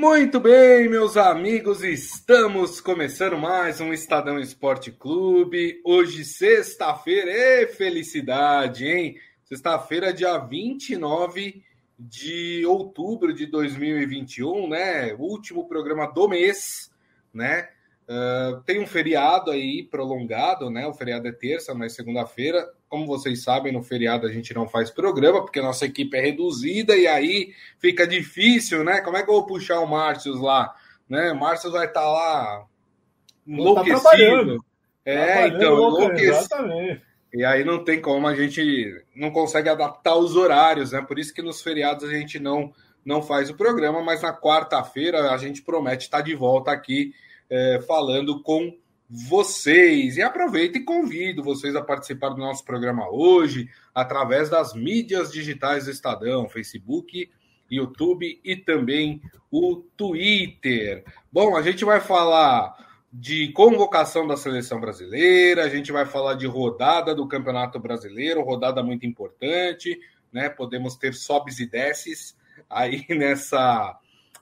Muito bem, meus amigos, estamos começando mais um Estadão Esporte Clube. Hoje, sexta-feira, é felicidade, hein? Sexta-feira, dia 29 de outubro de 2021, né? Último programa do mês, né? Uh, tem um feriado aí prolongado, né? O feriado é terça, mas segunda-feira. Como vocês sabem, no feriado a gente não faz programa, porque nossa equipe é reduzida e aí fica difícil, né? Como é que eu vou puxar o Márcio lá? Né? O Márcio vai estar tá lá tá enlouquecido. Tá é, então, enlouquecido. E aí não tem como, a gente não consegue adaptar os horários, né? Por isso que nos feriados a gente não, não faz o programa, mas na quarta-feira a gente promete estar de volta aqui é, falando com vocês. E aproveito e convido vocês a participar do nosso programa hoje através das mídias digitais do Estadão, Facebook, YouTube e também o Twitter. Bom, a gente vai falar de convocação da seleção brasileira, a gente vai falar de rodada do Campeonato Brasileiro, rodada muito importante, né? Podemos ter sobes e desces aí nessa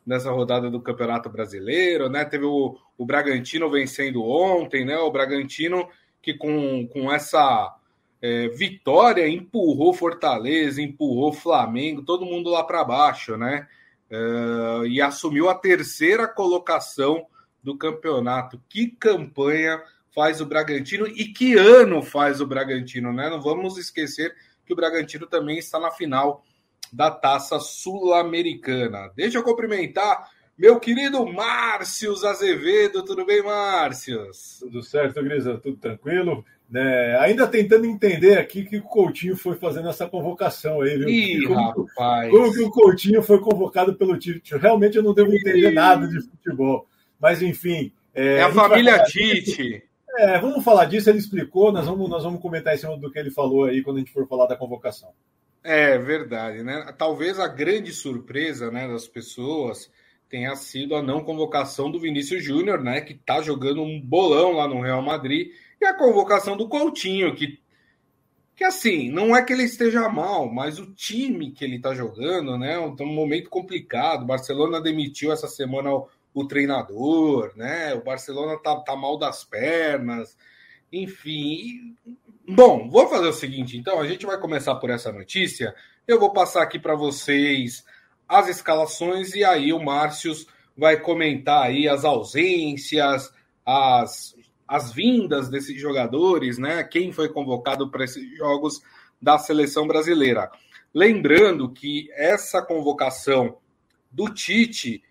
nessa rodada do Campeonato Brasileiro, né? Teve o, o Bragantino vencendo ontem, né? O Bragantino que com, com essa é, vitória empurrou Fortaleza, empurrou Flamengo, todo mundo lá para baixo, né? É, e assumiu a terceira colocação do campeonato. Que campanha faz o Bragantino e que ano faz o Bragantino, né? Não vamos esquecer que o Bragantino também está na final da Taça Sul-Americana. Deixa eu cumprimentar meu querido Márcio Azevedo. Tudo bem, Márcio? Tudo certo, Grisa? Tudo tranquilo? É, ainda tentando entender aqui que o Coutinho foi fazendo essa convocação aí, viu? Ih, como, rapaz. Como que o Coutinho foi convocado pelo Tite? Realmente eu não devo entender Ih. nada de futebol. Mas, enfim. É, é a, a família Tite. É, vamos falar disso, ele explicou, nós vamos, nós vamos comentar em cima do que ele falou aí quando a gente for falar da convocação. É verdade, né? Talvez a grande surpresa né, das pessoas tenha sido a não convocação do Vinícius Júnior, né? Que tá jogando um bolão lá no Real Madrid, e a convocação do Coutinho, que, que assim, não é que ele esteja mal, mas o time que ele tá jogando, né? Um, um momento complicado. O Barcelona demitiu essa semana o, o treinador, né? O Barcelona tá, tá mal das pernas, enfim. Bom, vou fazer o seguinte, então, a gente vai começar por essa notícia. Eu vou passar aqui para vocês as escalações e aí o Márcio vai comentar aí as ausências, as, as vindas desses jogadores, né? Quem foi convocado para esses jogos da seleção brasileira. Lembrando que essa convocação do Tite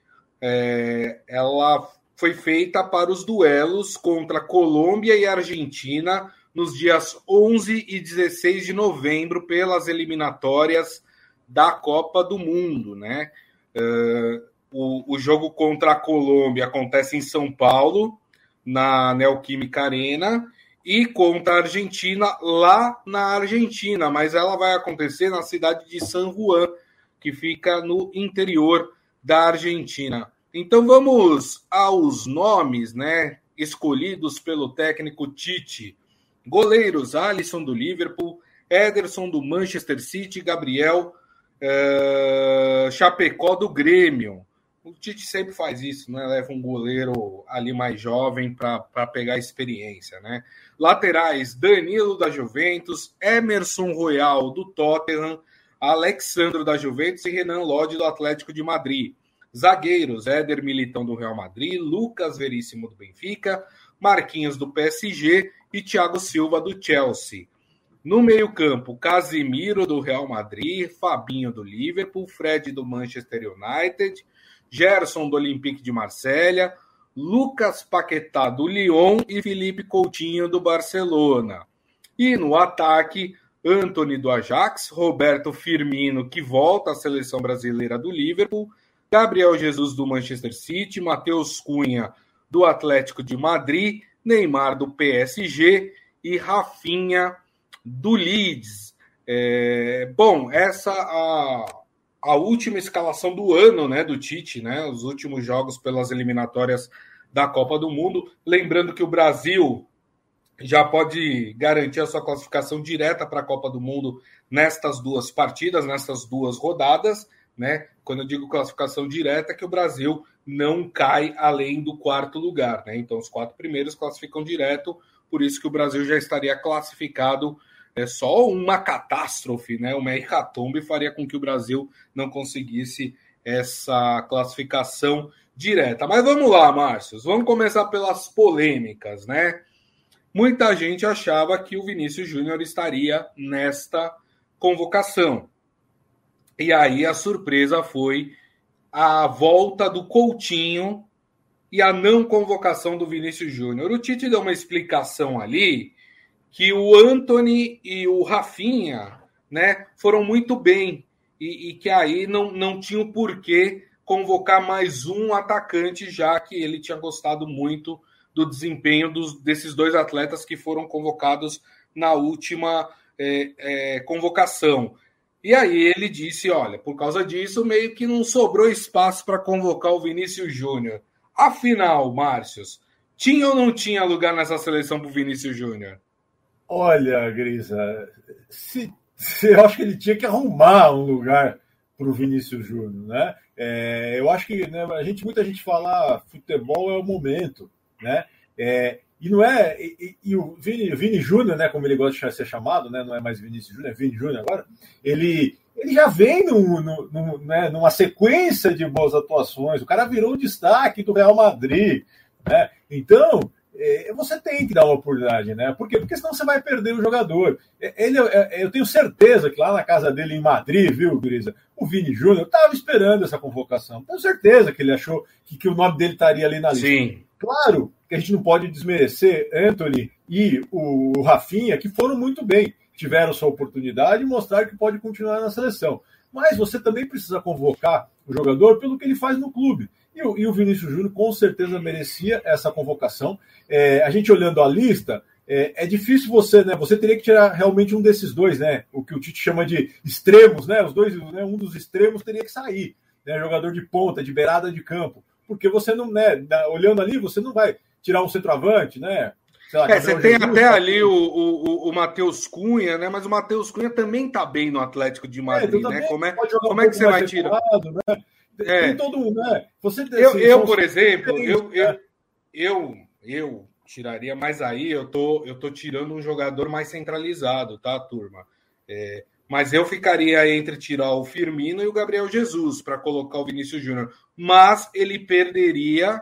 é, ela foi feita para os duelos contra Colômbia e Argentina nos dias 11 e 16 de novembro pelas eliminatórias da Copa do Mundo, né? Uh, o, o, jogo contra a Colômbia acontece em São Paulo, na Neoquímica Arena, e contra a Argentina lá na Argentina, mas ela vai acontecer na cidade de San Juan, que fica no interior da Argentina. Então vamos aos nomes, né, escolhidos pelo técnico Tite. Goleiros: Alisson do Liverpool, Ederson do Manchester City, Gabriel é, Chapecó do Grêmio. O Tite sempre faz isso, né? Leva um goleiro ali mais jovem para pegar experiência, né? Laterais: Danilo da Juventus, Emerson Royal do Tottenham, Alexandro da Juventus e Renan Lodge do Atlético de Madrid. Zagueiros: Éder Militão do Real Madrid, Lucas Veríssimo do Benfica, Marquinhos do PSG e Thiago Silva do Chelsea. No meio-campo, Casimiro do Real Madrid, Fabinho do Liverpool, Fred do Manchester United, Gerson do Olympique de Marselha, Lucas Paquetá do Lyon e Felipe Coutinho do Barcelona. E no ataque, Anthony do Ajax, Roberto Firmino, que volta à seleção brasileira do Liverpool, Gabriel Jesus do Manchester City, Matheus Cunha do Atlético de Madrid, Neymar do PSG e Rafinha do Leeds. É, bom, essa a, a última escalação do ano, né, do Tite, né, os últimos jogos pelas eliminatórias da Copa do Mundo. Lembrando que o Brasil já pode garantir a sua classificação direta para a Copa do Mundo nestas duas partidas, nestas duas rodadas né? Quando eu digo classificação direta, é que o Brasil não cai além do quarto lugar, né? Então os quatro primeiros classificam direto, por isso que o Brasil já estaria classificado. É só uma catástrofe, né? Uma hecatombe faria com que o Brasil não conseguisse essa classificação direta. Mas vamos lá, Márcio. Vamos começar pelas polêmicas, né? Muita gente achava que o Vinícius Júnior estaria nesta convocação. E aí a surpresa foi a volta do Coutinho e a não convocação do Vinícius Júnior. O Tite deu uma explicação ali que o Anthony e o Rafinha né, foram muito bem e, e que aí não, não tinha o porquê convocar mais um atacante, já que ele tinha gostado muito do desempenho dos, desses dois atletas que foram convocados na última é, é, convocação. E aí ele disse: olha, por causa disso, meio que não sobrou espaço para convocar o Vinícius Júnior. Afinal, Márcios, tinha ou não tinha lugar nessa seleção para o Vinícius Júnior? Olha, Grisa, se, se, eu acho que ele tinha que arrumar um lugar para o Vinícius Júnior, né? É, eu acho que né, a gente, muita gente fala ah, futebol é o momento, né? É, e não é. E, e o Vini, Vini Júnior, né, como ele gosta de ser chamado, né, não é mais Vinícius Júnior, é Vini Júnior agora, ele, ele já vem no, no, né, numa sequência de boas atuações. O cara virou o destaque do Real Madrid. Né? Então, você tem que dar uma oportunidade, né? Por quê? Porque senão você vai perder o jogador. É, ele, é, eu tenho certeza que lá na casa dele em Madrid, viu, Grisa? O Vini Júnior estava esperando essa convocação. Tenho certeza que ele achou que, que o nome dele estaria ali na lista. Sim. Claro que a gente não pode desmerecer Anthony e o Rafinha, que foram muito bem, tiveram sua oportunidade e mostraram que pode continuar na seleção. Mas você também precisa convocar o jogador pelo que ele faz no clube. E o, e o Vinícius Júnior com certeza merecia essa convocação. É, a gente olhando a lista, é, é, difícil você, né? Você teria que tirar realmente um desses dois, né? O que o Tite chama de extremos, né? Os dois, né? um dos extremos teria que sair, né? Jogador de ponta, de beirada de campo, porque você não, né? Olhando ali, você não vai tirar um centroavante, né? Lá, é, você tem Jesus, até tá... ali o, o, o Matheus Cunha, né? Mas o Matheus Cunha também tá bem no Atlético de é, Madrid, é, né? Como é, como é que você vai tirar? Né? É. Tem todo mundo, né? Você, assim, eu, eu por exemplo, eu, eu, eu, eu tiraria, mas aí eu tô, eu tô tirando um jogador mais centralizado, tá, turma? É, mas eu ficaria entre tirar o Firmino e o Gabriel Jesus para colocar o Vinícius Júnior. Mas ele perderia,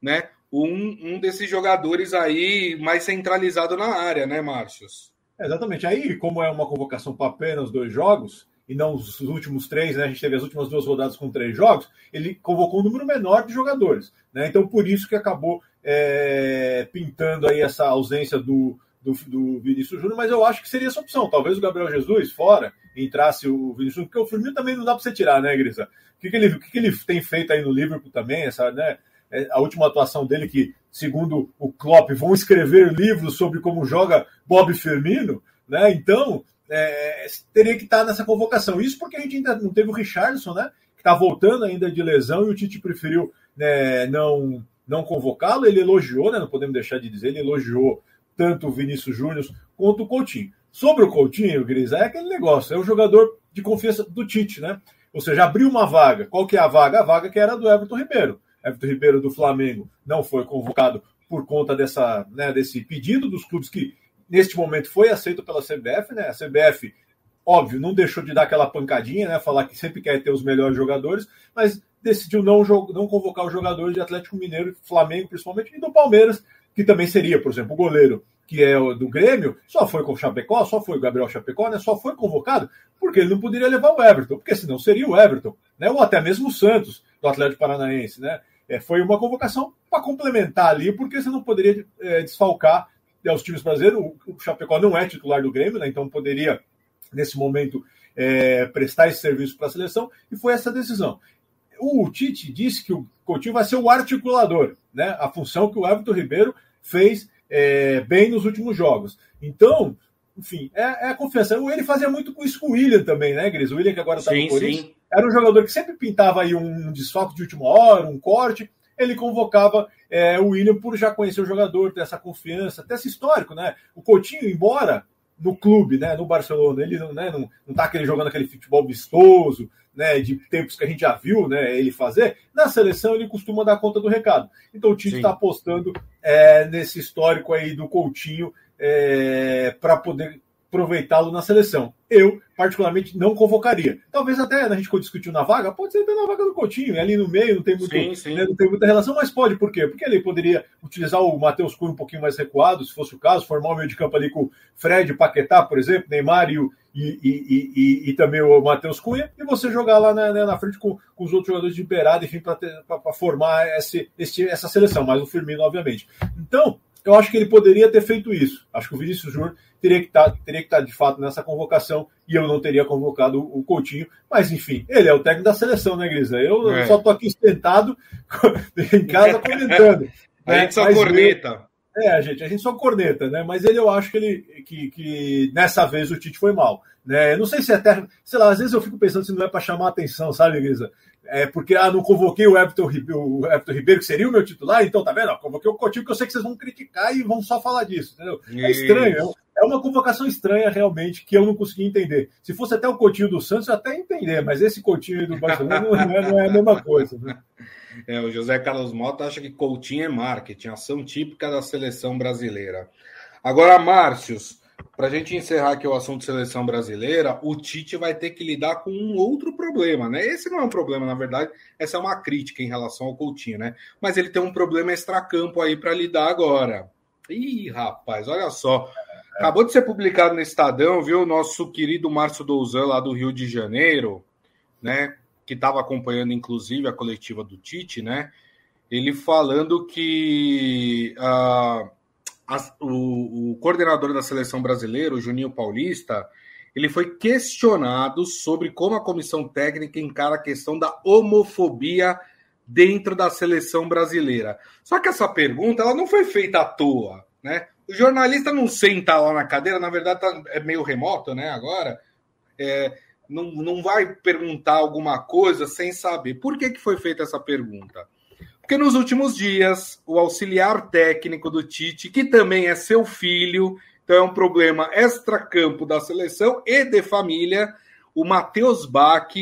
né? um, um desses jogadores aí mais centralizado na área, né, Márcios? exatamente. Aí, como é uma convocação para apenas dois jogos, e não os últimos três, né? A gente teve as últimas duas rodadas com três jogos, ele convocou um número menor de jogadores. Né? Então, por isso que acabou é, pintando aí essa ausência do, do, do Vinícius Júnior, mas eu acho que seria essa opção. Talvez o Gabriel Jesus fora entrasse o Vinícius porque o Firmino também não dá para você tirar, né, Grisa? O que, que, ele, o que, que ele tem feito aí no Liverpool também, essa, né? É, a última atuação dele, que, segundo o Klopp, vão escrever livros sobre como joga Bob Firmino, né? Então, é, teria que estar nessa convocação. Isso porque a gente ainda não teve o Richardson, né? Que está voltando ainda de lesão e o Tite preferiu né, não, não convocá-lo. Ele elogiou, né? Não podemos deixar de dizer, ele elogiou tanto o Vinícius Júnior quanto o Coutinho. Sobre o Coutinho, Gris, é aquele negócio, é o jogador de confiança do Tite, né? Ou seja, abriu uma vaga. Qual que é a vaga? A vaga que era do Everton Ribeiro. Everton Ribeiro do Flamengo não foi convocado por conta dessa, né, desse pedido dos clubes que, neste momento, foi aceito pela CBF. Né? A CBF, óbvio, não deixou de dar aquela pancadinha, né, falar que sempre quer ter os melhores jogadores, mas decidiu não, não convocar os jogadores de Atlético Mineiro, Flamengo principalmente, e do Palmeiras, que também seria, por exemplo, o goleiro que é do Grêmio, só foi com o Chapecó, só foi o Gabriel Chapecó, né? Só foi convocado porque ele não poderia levar o Everton, porque senão seria o Everton, né? Ou até mesmo o Santos, do Atlético Paranaense, né? É, foi uma convocação para complementar ali, porque você não poderia é, desfalcar é, os times brasileiros. O, o Chapecó não é titular do Grêmio, né, então poderia, nesse momento, é, prestar esse serviço para a seleção, e foi essa decisão. O Tite disse que o Coutinho vai ser o articulador, né, a função que o Everton Ribeiro fez é, bem nos últimos jogos. Então, enfim, é, é, a confiança. Ele fazia muito com isso com o William também, né, Gris? O William que agora está no Corinthians. Era um jogador que sempre pintava aí um desfalque de última hora, um corte. Ele convocava é, o William por já conhecer o jogador, ter essa confiança, ter esse histórico, né? O Coutinho, embora no clube, né, no Barcelona, ele não, né, não, não tá aquele, jogando aquele futebol vistoso, né, de tempos que a gente já viu né, ele fazer, na seleção ele costuma dar conta do recado. Então o Tite está apostando é, nesse histórico aí do Coutinho é, para poder aproveitá-lo na seleção. Eu, particularmente, não convocaria. Talvez até a gente discutiu na vaga, pode ser até na vaga do Coutinho, ali no meio, não tem, muito, sim, sim. Né, não tem muita relação, mas pode, por quê? Porque ele poderia utilizar o Matheus Cunha um pouquinho mais recuado, se fosse o caso, formar o meio de campo ali com o Fred, Paquetá, por exemplo, Neymar e, o, e, e, e, e também o Matheus Cunha, e você jogar lá na, né, na frente com, com, os outros jogadores de beirada, enfim, para formar esse, esse, essa seleção, mais o Firmino, obviamente. Então, eu acho que ele poderia ter feito isso. Acho que o Vinícius Júnior teria que estar, tá, teria que estar tá, de fato nessa convocação e eu não teria convocado o Coutinho. Mas enfim, ele é o técnico da seleção, né, Grisa? Eu é. só estou aqui sentado em casa comentando. a né? gente só Mas corneta. É, gente, a gente só corneta, né? Mas ele eu acho que ele que, que nessa vez o Tite foi mal. Né? Eu não sei se é até, sei lá, às vezes eu fico pensando se não é para chamar a atenção, sabe, Grisa? é, porque ah, não convoquei o Everton, o Everton Ribeiro, que seria o meu titular, então tá vendo? convoquei o Coutinho, que eu sei que vocês vão criticar e vão só falar disso, entendeu? É estranho, é, é uma convocação estranha realmente que eu não consegui entender. Se fosse até o Coutinho do Santos, eu até entender, mas esse Coutinho do Barcelona não é, não é a mesma coisa, né? É, o José Carlos Mota acha que Coutinho é marketing, ação típica da seleção brasileira. Agora, Márcios, para a gente encerrar aqui o assunto seleção brasileira, o Tite vai ter que lidar com um outro problema, né? Esse não é um problema, na verdade, essa é uma crítica em relação ao Coutinho, né? Mas ele tem um problema extracampo aí para lidar agora. Ih, rapaz, olha só. Acabou de ser publicado no Estadão, viu? Nosso querido Márcio Douzan, lá do Rio de Janeiro, né? Que estava acompanhando, inclusive, a coletiva do Tite, né? Ele falando que. Uh, a, o, o, coordenador da seleção brasileira, o Juninho Paulista, ele foi questionado sobre como a comissão técnica encara a questão da homofobia dentro da seleção brasileira. Só que essa pergunta ela não foi feita à toa, né? O jornalista não senta lá na cadeira, na verdade tá, é meio remoto, né? Agora é, não, não vai perguntar alguma coisa sem saber. Por que, que foi feita essa pergunta? Porque nos últimos dias, o auxiliar técnico do Tite, que também é seu filho, então é um problema extra-campo da seleção e de família, o Matheus Bach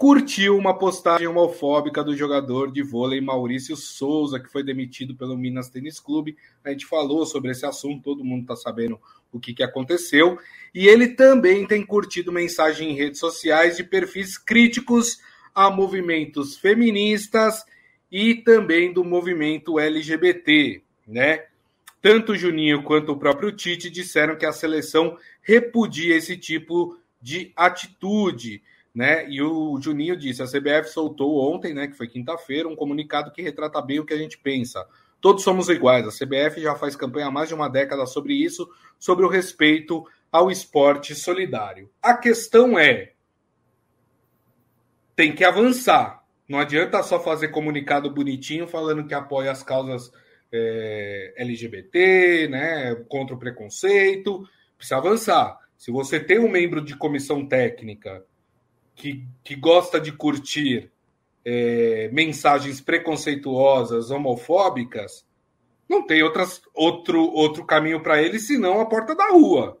curtiu uma postagem homofóbica do jogador de vôlei Maurício Souza, que foi demitido pelo Minas Tênis Clube. A gente falou sobre esse assunto, todo mundo está sabendo o que, que aconteceu. E ele também tem curtido mensagem em redes sociais de perfis críticos a movimentos feministas e também do movimento LGBT, né? Tanto Juninho quanto o próprio Tite disseram que a seleção repudia esse tipo de atitude, né? E o Juninho disse: a CBF soltou ontem, né, que foi quinta-feira, um comunicado que retrata bem o que a gente pensa. Todos somos iguais. A CBF já faz campanha há mais de uma década sobre isso, sobre o respeito ao esporte solidário. A questão é: tem que avançar. Não adianta só fazer comunicado bonitinho falando que apoia as causas é, LGBT, né, contra o preconceito. Precisa avançar. Se você tem um membro de comissão técnica que, que gosta de curtir é, mensagens preconceituosas, homofóbicas, não tem outras, outro, outro caminho para ele senão a porta da rua.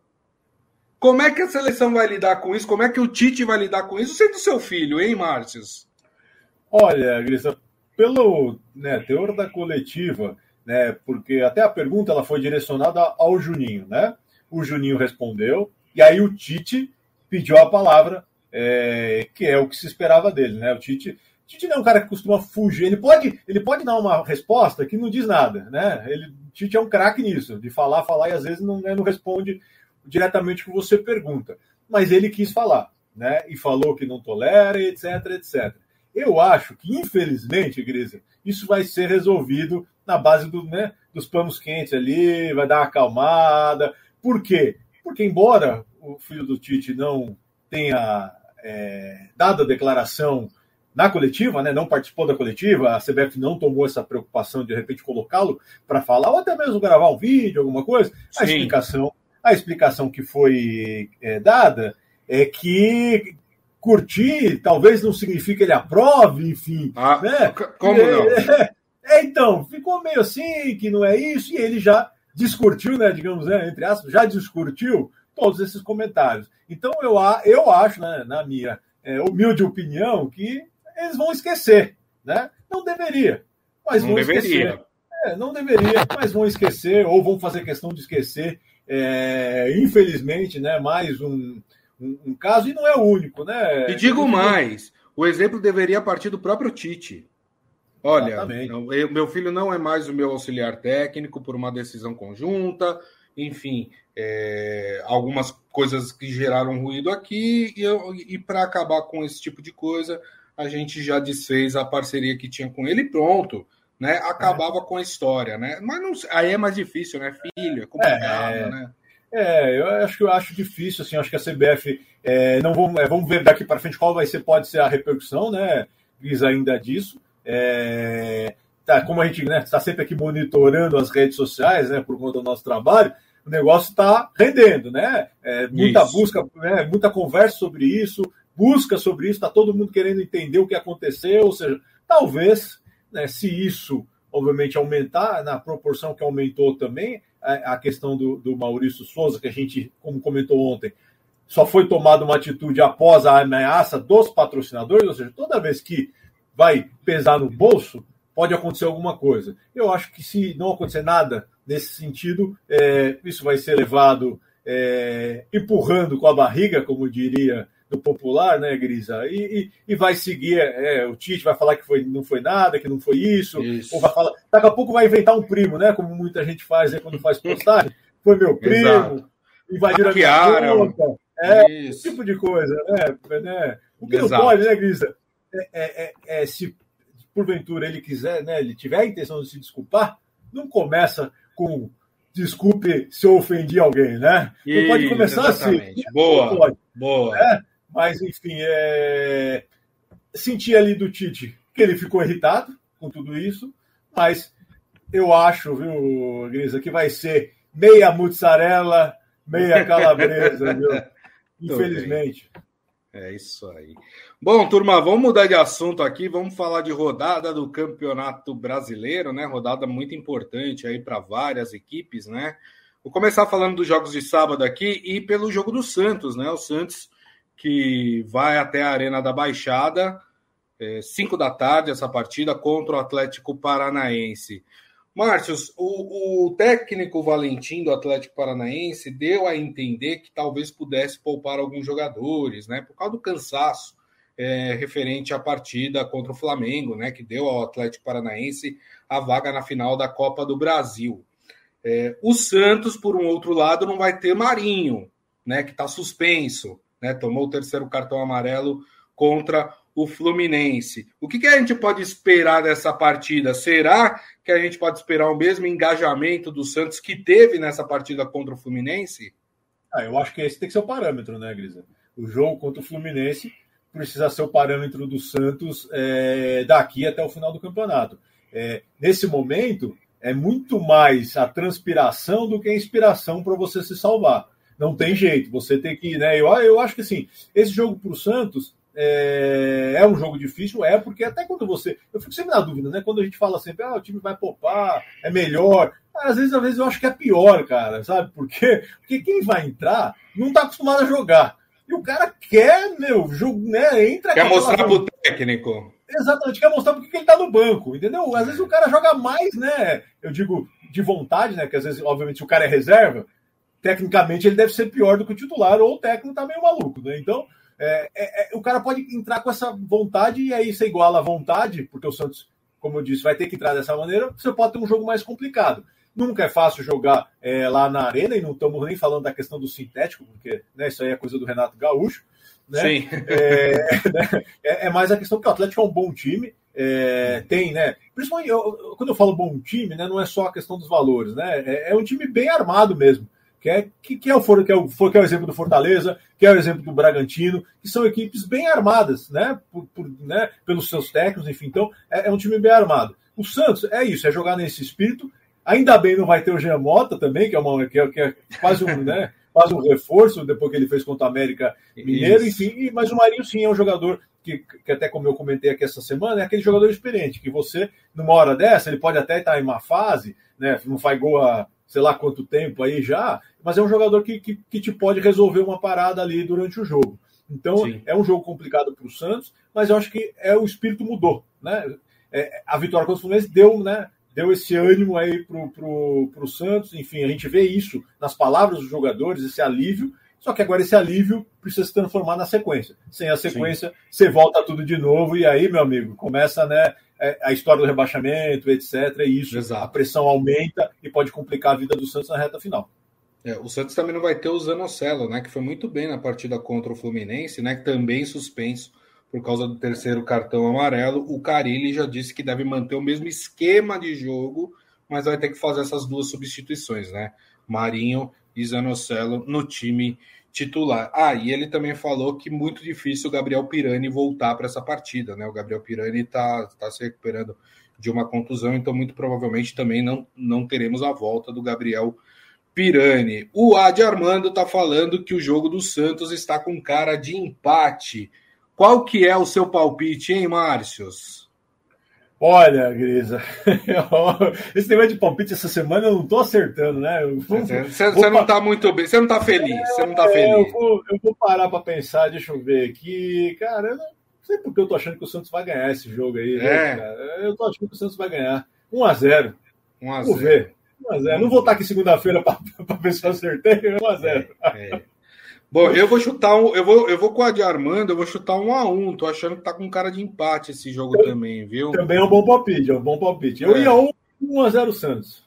Como é que a seleção vai lidar com isso? Como é que o Tite vai lidar com isso sendo seu filho, hein, Márcios? Olha, Grisa, pelo né, teor da coletiva, né, porque até a pergunta ela foi direcionada ao Juninho, né? O Juninho respondeu, e aí o Tite pediu a palavra, é, que é o que se esperava dele, né? O Tite, Tite não é um cara que costuma fugir, ele pode, ele pode dar uma resposta que não diz nada, né? Ele, Tite é um craque nisso, de falar, falar e às vezes não, né, não responde diretamente o que você pergunta. Mas ele quis falar, né? E falou que não tolera, etc, etc. Eu acho que, infelizmente, Grisa, isso vai ser resolvido na base do, né, dos panos quentes ali, vai dar uma acalmada. Por quê? Porque, embora o filho do Tite não tenha é, dado a declaração na coletiva, né, não participou da coletiva, a CBF não tomou essa preocupação de, de repente colocá-lo para falar, ou até mesmo gravar um vídeo, alguma coisa, a explicação, a explicação que foi é, dada é que curtir, talvez não signifique que ele aprove, enfim. Ah, né? Como não? É, é, então, ficou meio assim, que não é isso, e ele já discutiu, né, digamos, né, entre aspas, já discutiu todos esses comentários. Então, eu, eu acho, né, na minha é, humilde opinião, que eles vão esquecer. Né? Não deveria, mas não vão deveria. esquecer. É, não deveria, mas vão esquecer, ou vão fazer questão de esquecer. É, infelizmente, né, mais um, um, um, caso, e não é o único. Né? E digo mais: o exemplo deveria partir do próprio Tite. Olha, eu, meu filho não é mais o meu auxiliar técnico por uma decisão conjunta, enfim, é, algumas coisas que geraram ruído aqui, e, e para acabar com esse tipo de coisa, a gente já desfez a parceria que tinha com ele pronto né? Acabava é. com a história, né? Mas não, aí é mais difícil, né? Filho, é complicado, é, né? É, eu acho que eu acho difícil, assim, acho que a CBF é, não vamos, é, vamos ver daqui para frente qual vai ser, pode ser a repercussão, né? Diz ainda disso. É, tá, como a gente está né, sempre aqui monitorando as redes sociais, né? Por conta do nosso trabalho, o negócio está rendendo, né? É, muita busca, né, muita conversa sobre isso, busca sobre isso, está todo mundo querendo entender o que aconteceu, ou seja, talvez né, se isso, obviamente, aumentar na proporção que aumentou também, a, a questão do, do Maurício Souza, que a gente, como comentou ontem, só foi tomada uma atitude após a ameaça dos patrocinadores, ou seja, toda vez que vai pesar no bolso, pode acontecer alguma coisa. Eu acho que se não acontecer nada nesse sentido, é, isso vai ser levado é, empurrando com a barriga, como diria do popular, né, Grisa? E, e, e vai seguir, é, o Tite vai falar que foi, não foi nada, que não foi isso, isso, ou vai falar, daqui a pouco vai inventar um primo, né? Como muita gente faz né, quando faz postagem, foi meu primo, Exato. invadir a minha conta. É, esse tipo de coisa, né? né? O que Exato. não pode, né, Grisa? É, é, é, é, se porventura ele quiser, né, ele tiver a intenção de se desculpar, não começa com desculpe se eu ofendi alguém, né? Não pode começar assim. exatamente. assim. Boa, boa. É? Mas, enfim, é... senti ali do Tite que ele ficou irritado com tudo isso, mas eu acho, viu, Grisa, que vai ser meia mussarela, meia calabresa, viu? Infelizmente. É isso aí. Bom, turma, vamos mudar de assunto aqui. Vamos falar de rodada do Campeonato Brasileiro, né? Rodada muito importante aí para várias equipes, né? Vou começar falando dos jogos de sábado aqui e pelo jogo do Santos, né? O Santos que vai até a Arena da Baixada, 5 é, da tarde, essa partida contra o Atlético Paranaense. Márcios, o, o, técnico Valentim do Atlético Paranaense deu a entender que talvez pudesse poupar alguns jogadores, né? Por causa do cansaço é, referente à partida contra o Flamengo, né? Que deu ao Atlético Paranaense a vaga na final da Copa do Brasil. É, o Santos, por um outro lado, não vai ter Marinho, né? Que está suspenso né? Tomou o terceiro cartão amarelo contra o Fluminense. O que, que, a gente pode esperar dessa partida? Será que a gente pode esperar o mesmo engajamento do Santos que teve nessa partida contra o Fluminense? Ah, eu acho que esse tem que ser o parâmetro, né, Grisa? O jogo contra o Fluminense precisa ser o parâmetro do Santos é, daqui até o final do campeonato. É, nesse momento, é muito mais a transpiração do que a inspiração para você se salvar não tem jeito, você tem que. Né, eu, eu acho que assim, esse jogo para o Santos é, é, um jogo difícil, é, porque até quando você. Eu fico sempre na dúvida, né? Quando a gente fala sempre, ah, o time vai poupar, é melhor. Às vezes, às vezes eu acho que é pior, cara, sabe? Porque, porque quem vai entrar não está acostumado a jogar. E o cara quer, meu, jogo, né? Entra Quer mostrar pro técnico. Exatamente, quer mostrar porque ele tá no banco, entendeu? Às vezes o cara joga mais, né? Eu digo de vontade, né? Que às vezes, obviamente, se o cara é reserva, tecnicamente ele deve ser pior do que o titular, ou o técnico tá meio maluco, né? Então, é, é, é, o cara pode entrar com essa vontade e aí você iguala a vontade, porque o Santos, como eu disse, vai ter que entrar dessa maneira, você pode ter um jogo mais complicado. Nunca é fácil jogar é, lá na arena, e não estamos nem falando da questão do sintético, porque né, isso aí é coisa do Renato Gaúcho. Né? Sim. É, né? é, é, mais a questão que o Atlético é um bom time, é, tem, né? Principalmente eu, quando eu falo bom time, né, não é só a questão dos valores, né? É, é um time bem armado mesmo que é, que, que é, o, que, é o, que é o exemplo do Fortaleza, que é o exemplo do Bragantino, que são equipes bem armadas, né? Por, por né? Pelos seus técnicos, enfim. Então, é, é, um time bem armado. O Santos é isso, é jogar nesse espírito. Ainda bem não vai ter o Jean Mota também, que é, uma, que é, que é quase um, né? Quase um reforço depois que ele fez contra o América Mineiro, isso. enfim. Mas o Marinho sim é um jogador que, que, até como eu comentei aqui essa semana, é aquele jogador experiente, que você, numa hora dessa, ele pode até estar em uma fase, né? Não faz gol a sei lá quanto tempo aí já, mas é um jogador que, que, que te pode resolver uma parada ali durante o jogo. Então Sim. é um jogo complicado para o Santos, mas eu acho que é o espírito mudou, né? É, a vitória contra o Fluminense deu, né? Deu esse ânimo aí para o Santos. Enfim, a gente vê isso nas palavras dos jogadores, esse alívio. Só que agora esse alívio precisa se transformar na sequência. Sem a sequência, Sim. você volta tudo de novo e aí, meu amigo, começa, né? É, a história do rebaixamento, etc. E isso, Exato. a pressão aumenta e pode complicar a vida do Santos na reta final. É, o Santos também não vai ter o Zanocelo, né? Que foi muito bem na partida contra o Fluminense, né? Também suspenso por causa do terceiro cartão amarelo. O Carilli já disse que deve manter o mesmo esquema de jogo, mas vai ter que fazer essas duas substituições, né? Marinho e Zanocelo no time titular. Ah, e ele também falou que muito difícil o Gabriel Pirani voltar para essa partida, né? O Gabriel Pirani está tá se recuperando de uma contusão, então muito provavelmente também não, não teremos a volta do Gabriel Pirani. O Adi Armando está falando que o jogo do Santos está com cara de empate. Qual que é o seu palpite, hein, Márcios? Olha, Grisa, esse negócio de palpite essa semana eu não estou acertando, né? Você, você não está muito bem, você não está feliz, é, você não está feliz. Eu vou, eu vou parar para pensar, deixa eu ver aqui. Cara, eu não sei porque eu tô achando que o Santos vai ganhar esse jogo aí, né, é. né, Eu tô achando que o Santos vai ganhar. 1x0. 1x0. Vamos ver. 1x0. Não vou estar aqui segunda-feira para ver se eu acertei. 1x0. É, é. Bom, eu vou chutar um. Eu vou, eu vou com a de Armando, eu vou chutar um a um. Tô achando que tá com cara de empate esse jogo eu, também, viu? Também é um bom palpite, é um bom palpite. Eu é. ia 1 um, a 0 Santos.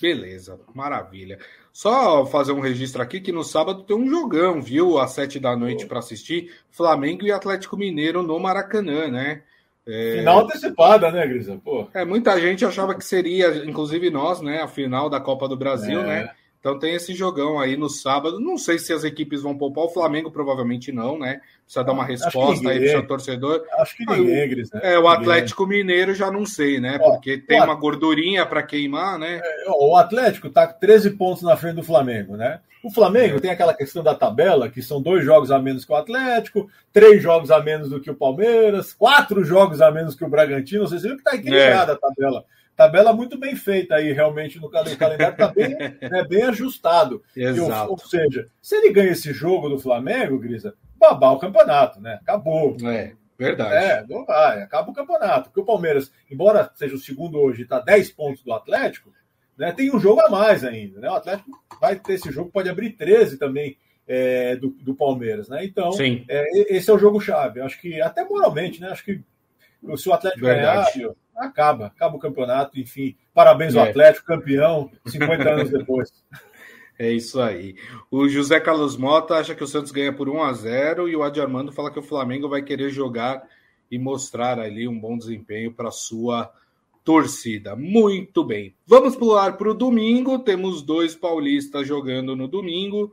Beleza, maravilha. Só fazer um registro aqui que no sábado tem um jogão, viu? Às sete da noite para assistir Flamengo e Atlético Mineiro no Maracanã, né? É... Final antecipada, né, Grisa? Pô. É, muita gente achava que seria, inclusive nós, né, a final da Copa do Brasil, é. né? Então tem esse jogão aí no sábado. Não sei se as equipes vão poupar. O Flamengo provavelmente não, né? Precisa dar uma resposta aí pro seu torcedor. Acho que ninguém, Gris, né? É, o Atlético ninguém. Mineiro já não sei, né? Porque tem uma gordurinha para queimar, né? É, o Atlético tá 13 pontos na frente do Flamengo, né? O Flamengo é. tem aquela questão da tabela, que são dois jogos a menos que o Atlético, três jogos a menos do que o Palmeiras, quatro jogos a menos que o Bragantino. Vocês viram que tá equilibrada é. a tabela tabela muito bem feita aí, realmente, no calendário está bem, né, bem ajustado. Exato. Ou, ou, seja, se ele ganha esse jogo do Flamengo, Grisa, babar o campeonato, né? Acabou. É, verdade. É, não vai, acaba o campeonato. Porque o Palmeiras, embora seja o segundo hoje, está 10 pontos do Atlético, né, tem um jogo a mais ainda. Né? O Atlético vai ter esse jogo, pode abrir 13 também. É, do, do Palmeiras, né? Então, é, esse é o jogo-chave. Acho que, até moralmente, né? Acho que se o Atlético Verdade. ganhar, acaba, acaba o campeonato, enfim. Parabéns ao é. Atlético, campeão, 50 anos depois. É isso aí. O José Carlos Mota acha que o Santos ganha por 1 a 0 e o Adi Armando fala que o Flamengo vai querer jogar e mostrar ali um bom desempenho para sua torcida. Muito bem. Vamos pular para o domingo. Temos dois paulistas jogando no domingo.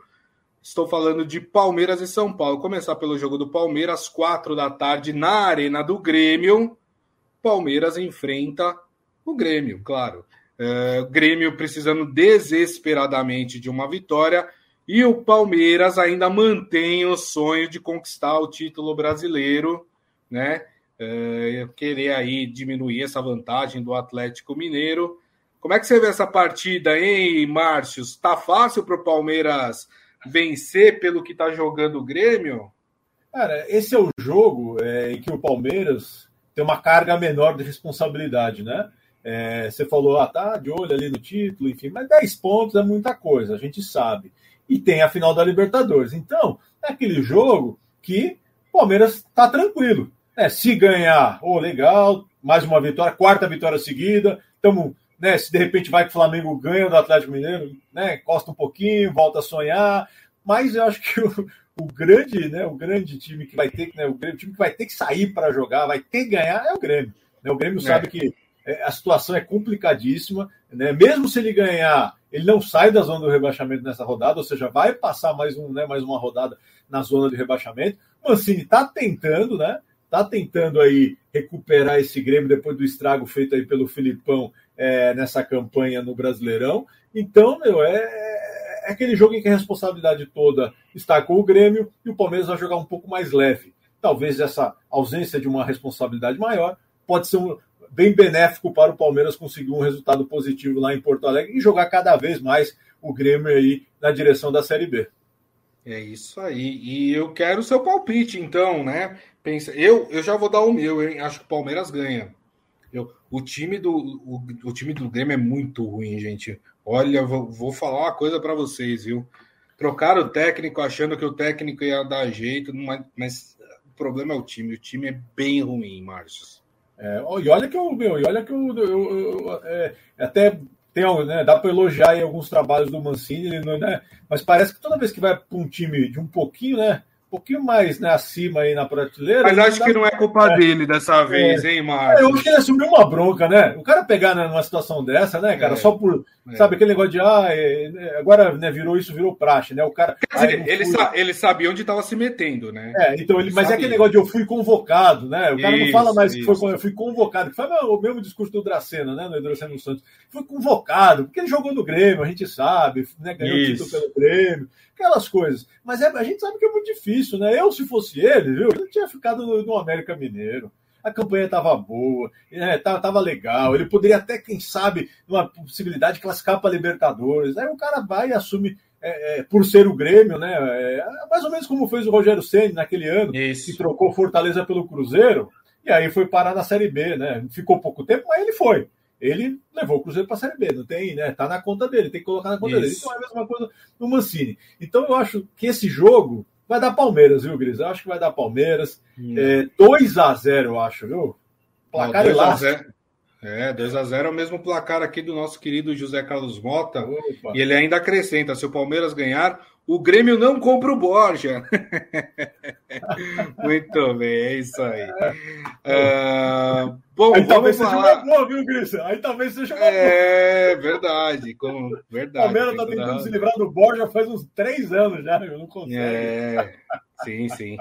Estou falando de Palmeiras e São Paulo. Começar pelo jogo do Palmeiras, quatro da tarde, na Arena do Grêmio. Palmeiras enfrenta o Grêmio, claro. É, Grêmio precisando desesperadamente de uma vitória e o Palmeiras ainda mantém o sonho de conquistar o título brasileiro, né? É, querer aí diminuir essa vantagem do Atlético Mineiro. Como é que você vê essa partida, hein, Márcio? Tá fácil para o Palmeiras vencer pelo que está jogando o Grêmio? Cara, esse é o jogo é, em que o Palmeiras tem uma carga menor de responsabilidade, né? É, você falou, ah, tá de olho ali no título, enfim, mas 10 pontos é muita coisa, a gente sabe. E tem a final da Libertadores. Então, é aquele jogo que o Palmeiras está tranquilo. Né? Se ganhar, oh, legal, mais uma vitória, quarta vitória seguida, estamos né, se de repente vai que o Flamengo ganha do Atlético Mineiro, né, costa um pouquinho, volta a sonhar, mas eu acho que o, o grande, né, o grande time que vai ter, né, o grande time que vai ter que sair para jogar, vai ter que ganhar é o Grêmio. Né? O Grêmio é. sabe que é, a situação é complicadíssima, né? Mesmo se ele ganhar, ele não sai da zona do rebaixamento nessa rodada, ou seja, vai passar mais um, né, mais uma rodada na zona de rebaixamento. O Mancini está tentando, né? Tá tentando aí recuperar esse Grêmio depois do estrago feito aí pelo Filipão é, nessa campanha no Brasileirão. Então, meu, é, é aquele jogo em que a responsabilidade toda está com o Grêmio e o Palmeiras vai jogar um pouco mais leve. Talvez essa ausência de uma responsabilidade maior pode ser um, bem benéfico para o Palmeiras conseguir um resultado positivo lá em Porto Alegre e jogar cada vez mais o Grêmio aí na direção da Série B. É isso aí. E eu quero o seu palpite, então, né? Pensa, eu, eu já vou dar o meu, hein? Acho que o Palmeiras ganha. Eu, o, time do, o, o time do Grêmio é muito ruim, gente. Olha, vou, vou falar uma coisa para vocês, viu? Trocaram o técnico achando que o técnico ia dar jeito, mas, o problema é o time. O time é bem ruim, Márcio. É, e olha que eu, meu, e olha que eu, eu, eu é, até tem, né, dá para elogiar alguns trabalhos do Mancini, né, mas parece que toda vez que vai para um time de um pouquinho, né, pouquinho mais né, acima aí na prateleira. Mas acho que não é culpa é, dele dessa vez, é, hein, Marcos? Eu acho que ele assumiu uma bronca, né? O cara pegar né, numa situação dessa, né, cara, é, só por. É. Sabe aquele negócio de, ah, é, é, agora né, virou isso, virou praxe, né? O cara. Dizer, ele, sa ele sabia onde estava se metendo, né? É, então ele. ele mas sabia. é aquele negócio de eu fui convocado, né? O cara isso, não fala mais isso. que foi, eu fui convocado, que foi o mesmo discurso do Dracena, né? No Dracena Santos. Foi convocado, porque ele jogou no Grêmio, a gente sabe, né? Ganhou o título pelo Grêmio aquelas coisas. Mas é, a gente sabe que é muito difícil, né? Eu, se fosse ele, viu, eu tinha ficado no, no América Mineiro. A campanha estava boa, é, tava, legal. Ele poderia até, quem sabe, uma possibilidade de classificar para Libertadores. Aí o cara vai e assume é, é, por ser o Grêmio, né? É, mais ou menos como fez o Rogério Ceni naquele ano, Isso. que trocou Fortaleza pelo Cruzeiro, e aí foi parar na Série B, né? Ficou pouco tempo, mas ele foi ele levou o Cruzeiro para a Série B, não tem, né? Tá na conta dele, tem que colocar na conta Isso. dele. Então é a mesma coisa no Mancini. Então eu acho que esse jogo vai dar Palmeiras, viu, Gris? Eu acho que vai dar Palmeiras. Hum. É, 2 a 0 eu acho, viu? Placar. É, 2 a 0 é o mesmo placar aqui do nosso querido José Carlos Mota. Opa. E ele ainda acrescenta: se o Palmeiras ganhar, o Grêmio não compra o Borja. Muito bem, é isso aí. Uh, bom, aí talvez falar... seja uma boa, viu, Gris? Aí talvez seja uma É, verdade, como, verdade. O Palmeiras está tentando se livrar do Borja faz uns três anos já, eu não consigo. É, sim, sim.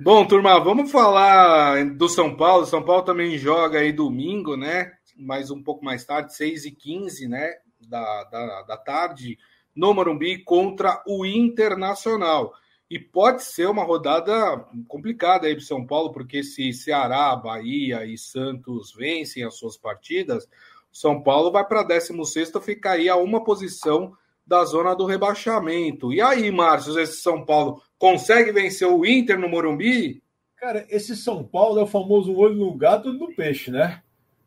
Bom, turma, vamos falar do São Paulo. São Paulo também joga aí domingo, né? Mais um pouco mais tarde, 6 e 15 né? Da, da, da tarde no Morumbi contra o Internacional. E pode ser uma rodada complicada aí para São Paulo, porque se Ceará, Bahia e Santos vencem as suas partidas, São Paulo vai para 16 ficaria a uma posição da zona do rebaixamento. E aí, Márcio, esse São Paulo consegue vencer o Inter no Morumbi? Cara, esse São Paulo é o famoso olho no gato e no peixe, né?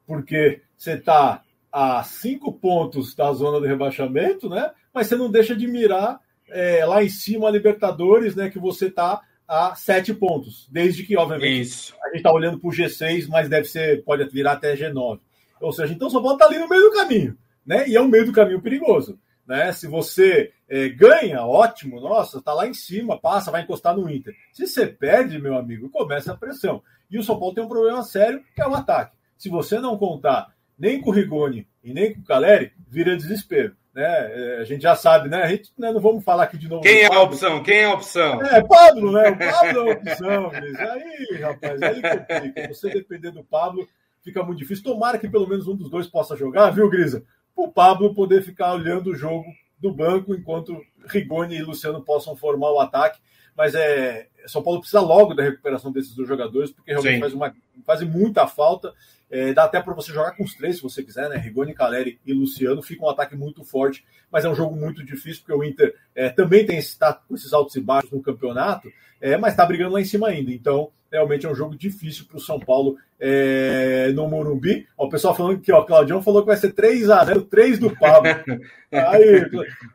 Porque você está a cinco pontos da zona do rebaixamento, né? Mas você não deixa de mirar é, lá em cima a Libertadores, né? Que você está a sete pontos. Desde que, obviamente, Isso. a gente está olhando para o G6, mas deve ser, pode virar até G9. Ou seja, então São Paulo está ali no meio do caminho, né? E é um meio do caminho perigoso. Né? Se você é, ganha, ótimo, nossa, está lá em cima, passa, vai encostar no Inter. Se você perde, meu amigo, começa a pressão. E o São Paulo tem um problema sério, que é o ataque. Se você não contar nem com o Rigoni e nem com o Caleri, vira desespero né? É, a gente já sabe, né? A gente né, não vamos falar aqui de novo. Quem é a opção? Quem é a opção? É, Pablo, né? O Pablo é a opção. Mas aí, rapaz, aí complica. Você depender do Pablo fica muito difícil. Tomara que pelo menos um dos dois possa jogar, viu, Grisa? O Pablo poder ficar olhando o jogo do banco enquanto Rigoni e Luciano possam formar o ataque. Mas é, São Paulo precisa logo da recuperação desses dois jogadores, porque realmente faz, uma, faz muita falta. É, dá até para você jogar com os três, se você quiser, né? Rigoni, Caleri e Luciano. Fica um ataque muito forte, mas é um jogo muito difícil, porque o Inter é, também tem esse, tá, esses altos e baixos no campeonato, é, mas está brigando lá em cima ainda. Então, realmente é um jogo difícil para o São Paulo é, no Morumbi. Ó, o pessoal falando que ó, o Claudião falou que vai ser 3x0, 3 do Pablo. Aí,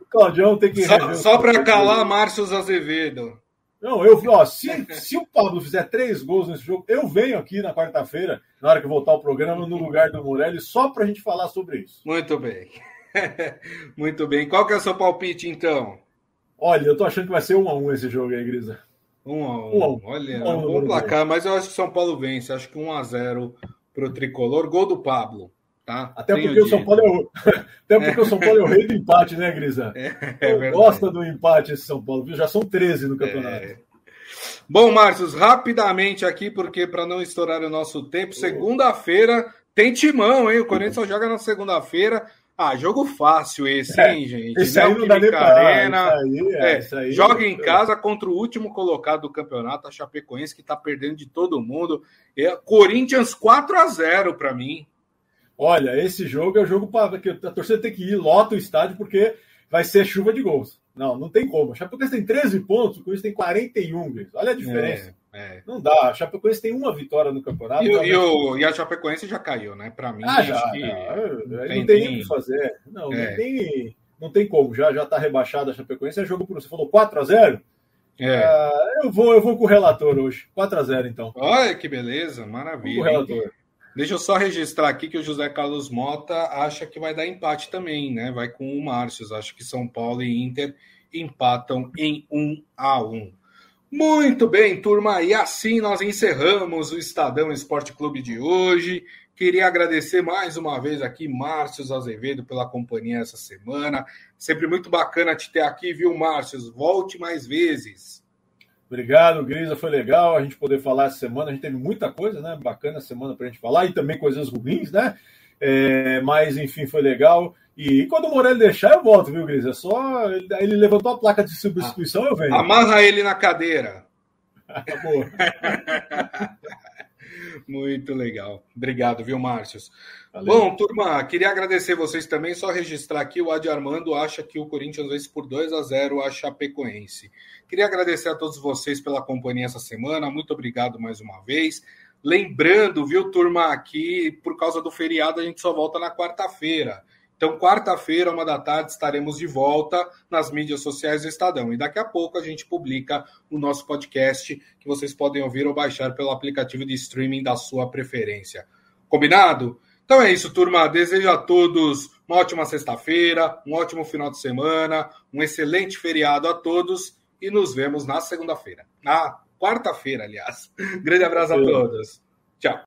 o Claudião tem que. Só, só para calar Márcio Azevedo. Não, eu ó, se, se o Pablo fizer três gols nesse jogo, eu venho aqui na quarta-feira, na hora que voltar o programa, no lugar do Morelli, só para a gente falar sobre isso. Muito bem. Muito bem. Qual que é o seu palpite, então? Olha, eu tô achando que vai ser um a um esse jogo aí, Grisa. Um a um. um, a um. Olha, um, um bom placar, mas eu acho que o São Paulo vence. Acho que um a zero para o Tricolor. Gol do Pablo. Tá? Até porque, o, São Paulo é o... Até porque o São Paulo é o rei do empate, né, Grisa? É, é gosta do empate esse São Paulo, viu? Já são 13 no campeonato. É. Bom, Márcio, rapidamente aqui, porque para não estourar o nosso tempo, segunda-feira tem timão, hein? O Corinthians só joga na segunda-feira, Ah, jogo fácil esse, é, hein, gente? Esse aí não dá nem Arena, aí, é, é, aí, joga em casa contra o último colocado do campeonato, a Chapecoense, que está perdendo de todo mundo. É, Corinthians 4 a 0 para mim. Olha, esse jogo é o jogo para que a torcida tem que ir, lota o estádio, porque vai ser chuva de gols. Não, não tem como. A Chapecoense tem 13 pontos, o Corinthians tem 41. Olha a diferença. É, é. Não dá. A Chapecoense tem uma vitória no campeonato. E, e, o, e a Chapecoense já caiu, né? Para mim, ah, já, não, não, tem, tem nem o que fazer. Não, é. não, tem, não tem como. Já já está rebaixada a Chapecoense. É jogo por você falou 4 a 0 é. Uh, eu, vou, eu vou com o relator hoje. 4 a 0 então. Olha que beleza, maravilha. Com o relator. Deixa eu só registrar aqui que o José Carlos Mota acha que vai dar empate também, né? Vai com o Márcio. Acho que São Paulo e Inter empatam em 1 a 1. Muito bem, turma, e assim nós encerramos o Estadão Esporte Clube de hoje. Queria agradecer mais uma vez aqui, Márcio Azevedo, pela companhia essa semana. Sempre muito bacana te ter aqui, viu, Márcio? Volte mais vezes. Obrigado, Grisa. Foi legal a gente poder falar essa semana. A gente teve muita coisa, né? Bacana semana para a gente falar e também coisas ruins, né? É, mas, enfim, foi legal. E quando o Morelli deixar, eu volto, viu, Gris? É só. Ele, ele levantou a placa de substituição, eu venho. Amarra ele na cadeira. Muito legal. Obrigado, viu, Márcios? Bom, turma, queria agradecer vocês também. Só registrar aqui: o Adi Armando acha que o Corinthians vence por 2 a 0 a Chapecoense. Queria agradecer a todos vocês pela companhia essa semana. Muito obrigado mais uma vez. Lembrando, viu, turma, que por causa do feriado a gente só volta na quarta-feira. Então, quarta-feira, uma da tarde, estaremos de volta nas mídias sociais do Estadão. E daqui a pouco a gente publica o nosso podcast, que vocês podem ouvir ou baixar pelo aplicativo de streaming da sua preferência. Combinado? Então é isso, turma. Desejo a todos uma ótima sexta-feira, um ótimo final de semana, um excelente feriado a todos e nos vemos na segunda-feira. Na quarta-feira, aliás. Grande abraço a todos. Tchau.